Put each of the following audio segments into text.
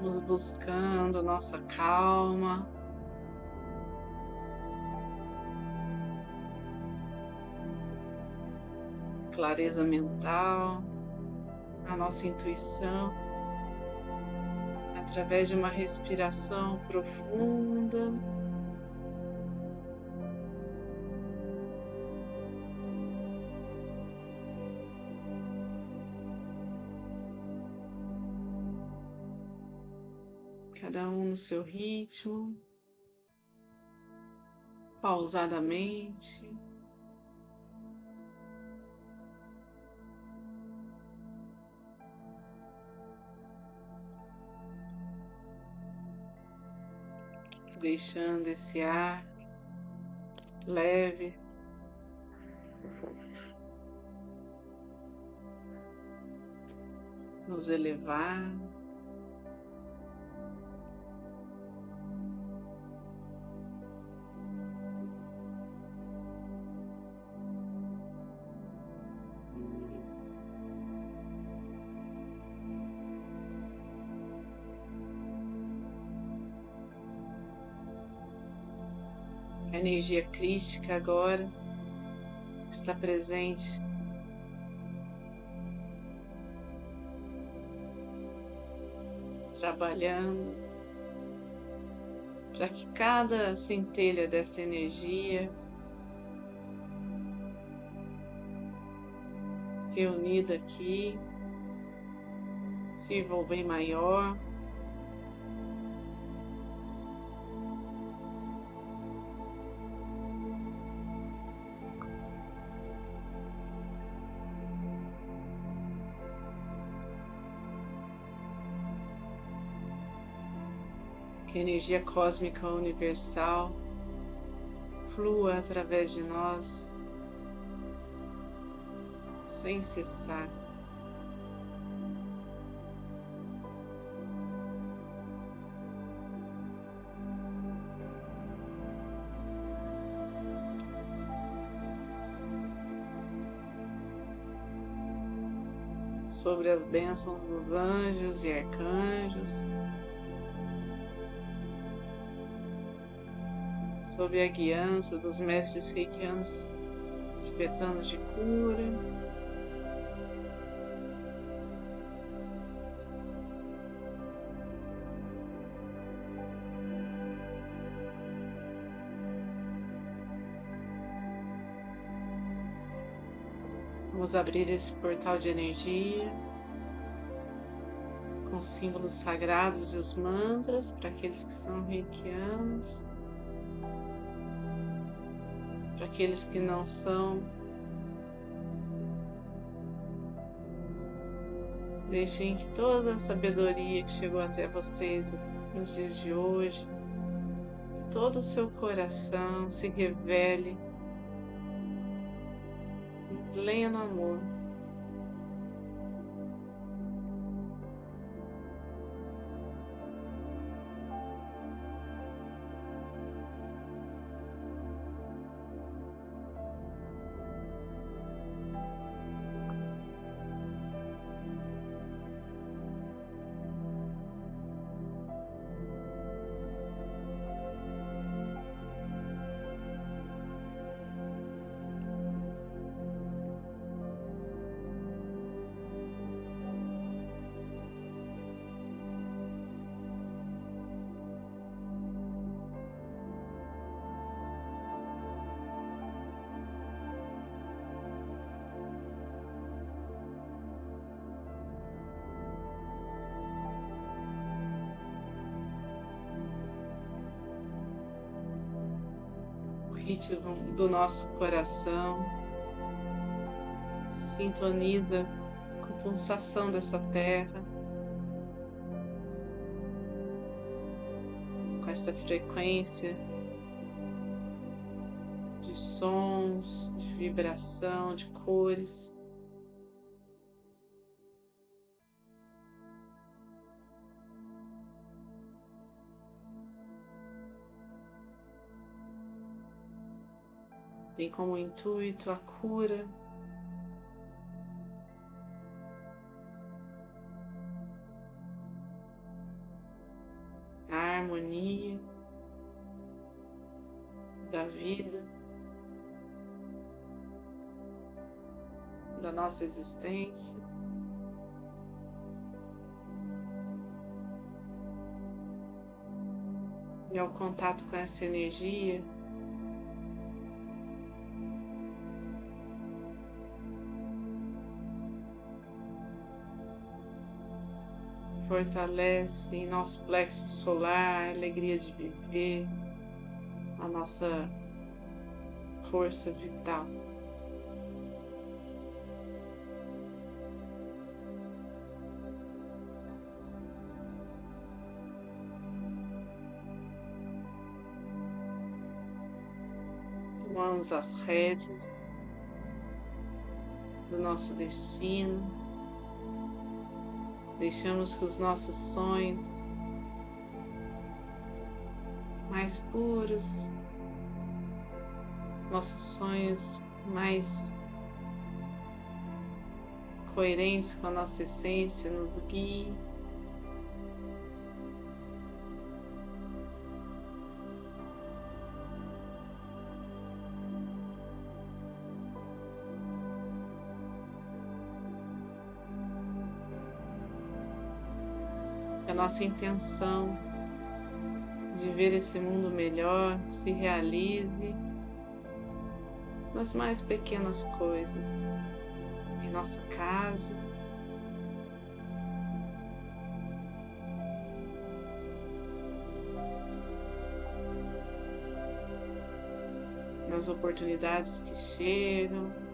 Vamos buscando nossa calma. Clareza mental, a nossa intuição, através de uma respiração profunda. Cada um no seu ritmo, pausadamente. Deixando esse ar leve nos elevar. Energia crística agora está presente. Trabalhando para que cada centelha desta energia reunida aqui sirva o bem maior energia cósmica universal flua através de nós sem cessar. Sobre as bênçãos dos anjos e arcanjos. Sob a guiança dos mestres reikianos tibetanos de cura. Vamos abrir esse portal de energia com símbolos sagrados e os mantras para aqueles que são reikianos. Para aqueles que não são. Deixem que toda a sabedoria que chegou até vocês nos dias de hoje, todo o seu coração se revele em pleno amor. Ritmo do nosso coração, sintoniza com a pulsação dessa terra, com esta frequência de sons, de vibração, de cores. Tem como intuito a cura. a harmonia da vida, da nossa existência. E ao contato com essa energia, fortalece em nosso plexo solar a alegria de viver, a nossa força vital. Tomamos as rédeas do nosso destino. Deixamos que os nossos sonhos mais puros, nossos sonhos mais coerentes com a nossa essência nos guiem. Nossa intenção de ver esse mundo melhor se realize nas mais pequenas coisas, em nossa casa, nas oportunidades que chegam.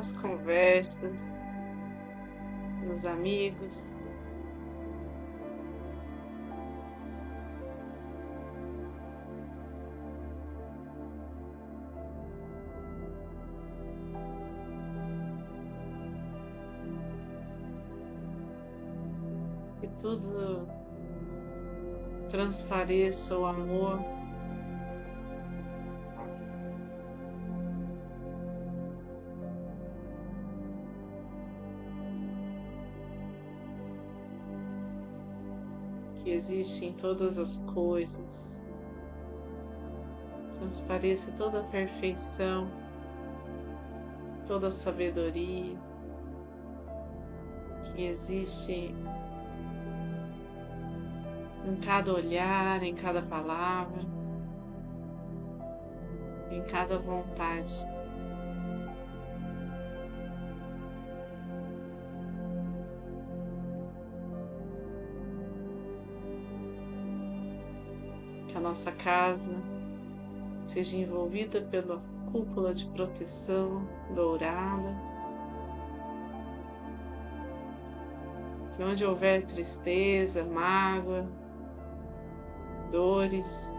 Nas conversas, nos amigos. Que tudo transpareça o amor existe em todas as coisas. Transpareça toda a perfeição, toda a sabedoria que existe em cada olhar, em cada palavra, em cada vontade. Nossa casa seja envolvida pela cúpula de proteção dourada. Que onde houver tristeza, mágoa, dores,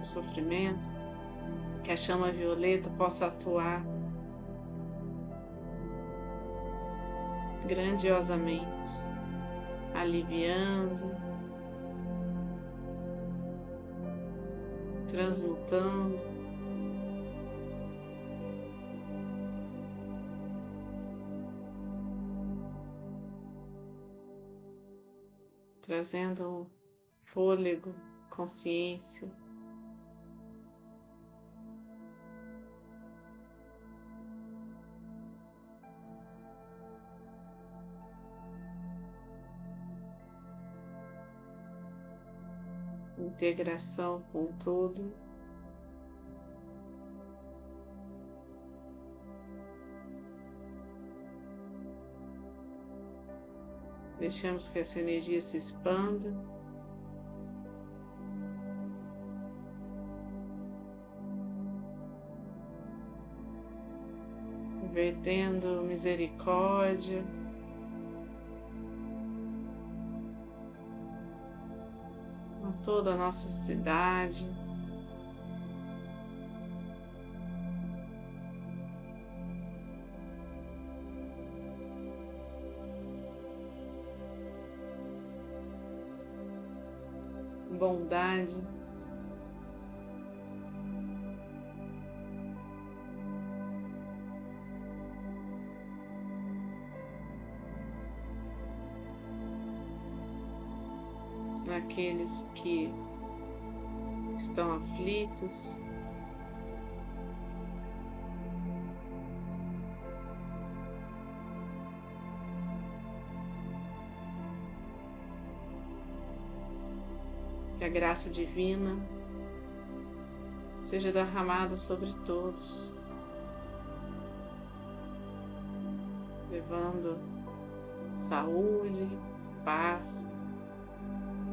sofrimento, que a chama violeta possa atuar grandiosamente, aliviando, transmutando. Trazendo fôlego, consciência. Integração com tudo. Deixamos que essa energia se expanda. Vertendo misericórdia. Toda a nossa cidade. Bondade. Aqueles que estão aflitos. Que a graça divina seja derramada sobre todos, levando saúde, paz,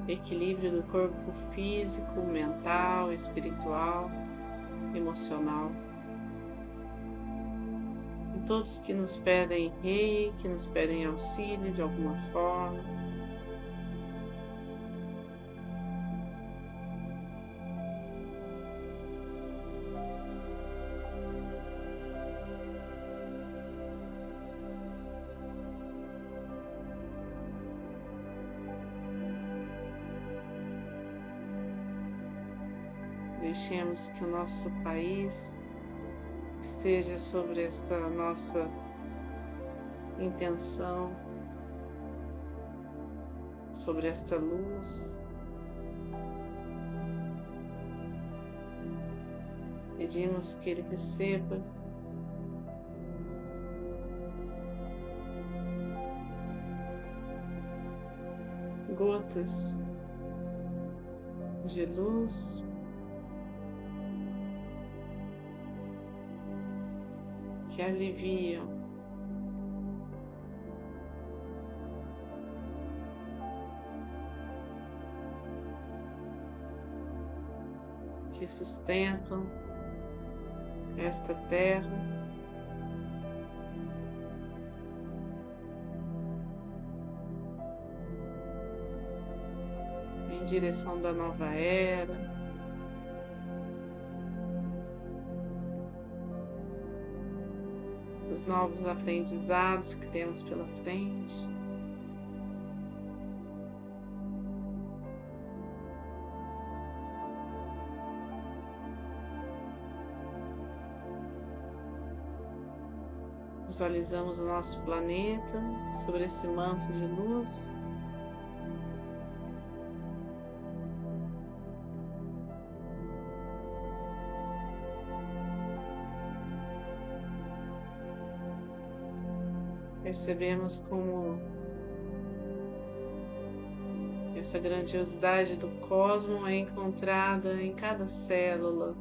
equilíbrio do corpo físico, mental, espiritual, emocional. E todos que nos pedem rei, que nos pedem auxílio de alguma forma, Deixemos que o nosso país esteja sobre esta nossa intenção, sobre esta luz. Pedimos que Ele receba gotas de luz que aliviam. Que sustentam esta terra. Em direção da nova era. Os novos aprendizados que temos pela frente. Visualizamos o nosso planeta sobre esse manto de luz. Percebemos como essa grandiosidade do cosmos é encontrada em cada célula,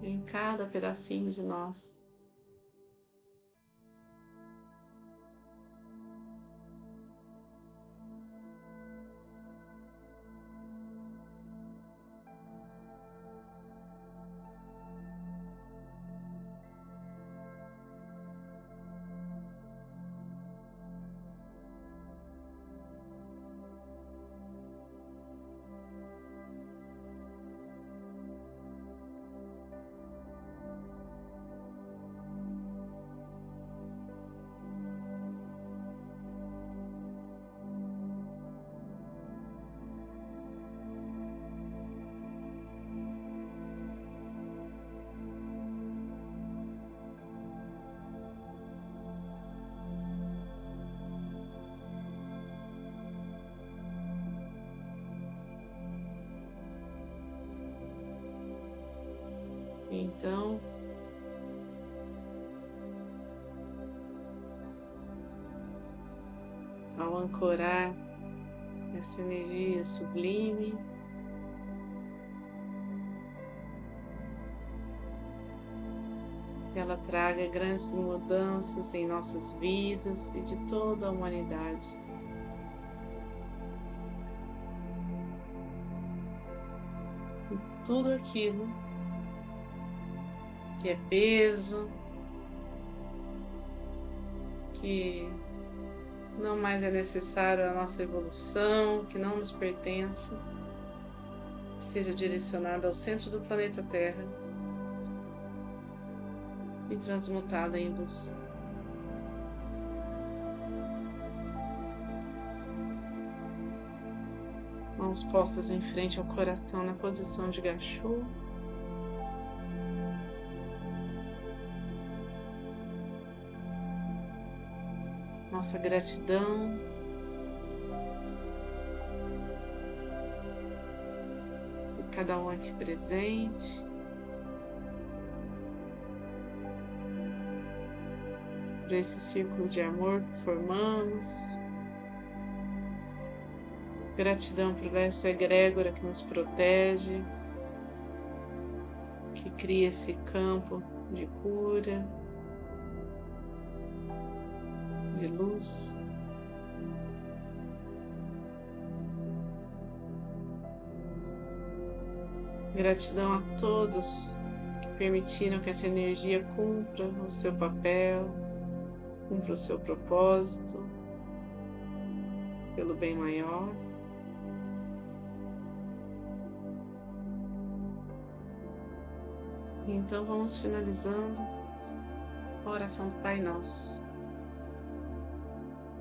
em cada pedacinho de nós. Ao ancorar essa energia sublime, que ela traga grandes mudanças em nossas vidas e de toda a humanidade. E tudo aquilo que é peso, que não mais é necessário a nossa evolução, que não nos pertence, seja direcionada ao centro do planeta Terra e transmutada em luz. Mãos postas em frente ao coração na posição de gachô. nossa gratidão. por Cada um aqui presente. Por esse círculo de amor que formamos. Gratidão por essa egrégora que nos protege, que cria esse campo de cura de luz. Gratidão a todos que permitiram que essa energia cumpra o seu papel, cumpra o seu propósito, pelo bem maior. Então vamos finalizando a oração do Pai Nosso.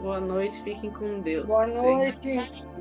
Boa noite, fiquem com Deus. Boa noite.